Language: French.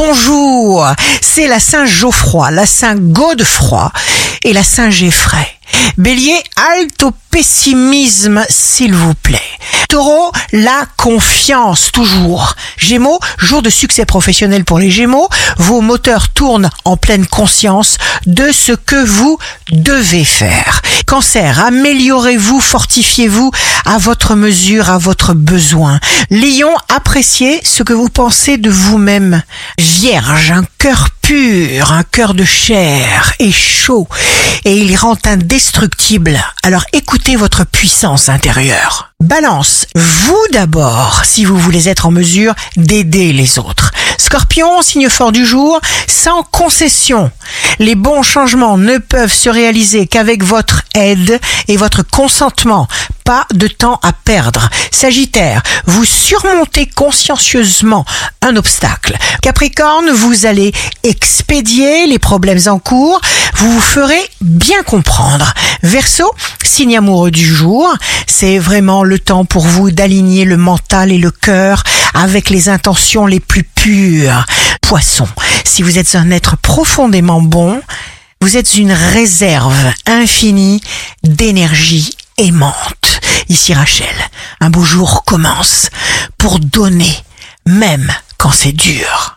bonjour. C'est la Saint Geoffroy, la Saint Godefroy et la Saint Geoffrey. Bélier, halte au pessimisme, s'il vous plaît. Taureau, la confiance, toujours. Gémeaux, jour de succès professionnel pour les Gémeaux. Vos moteurs tournent en pleine conscience de ce que vous devez faire. Cancer, améliorez-vous, fortifiez-vous à votre mesure, à votre besoin. Lion, appréciez ce que vous pensez de vous-même. Vierge, un cœur pur, un cœur de chair et chaud, et il rend indestructible. Alors écoutez votre puissance intérieure. Balance, vous d'abord, si vous voulez être en mesure d'aider les autres. Scorpion, signe fort du jour, sans concession. Les bons changements ne peuvent se réaliser qu'avec votre aide et votre consentement. Pas de temps à perdre. Sagittaire, vous surmontez consciencieusement un obstacle. Capricorne, vous allez expédier les problèmes en cours. Vous vous ferez bien comprendre. Verseau, signe amoureux du jour, c'est vraiment le temps pour vous d'aligner le mental et le cœur avec les intentions les plus pures. Poisson, si vous êtes un être profondément bon, vous êtes une réserve infinie d'énergie aimante. Ici Rachel, un beau jour commence pour donner, même quand c'est dur.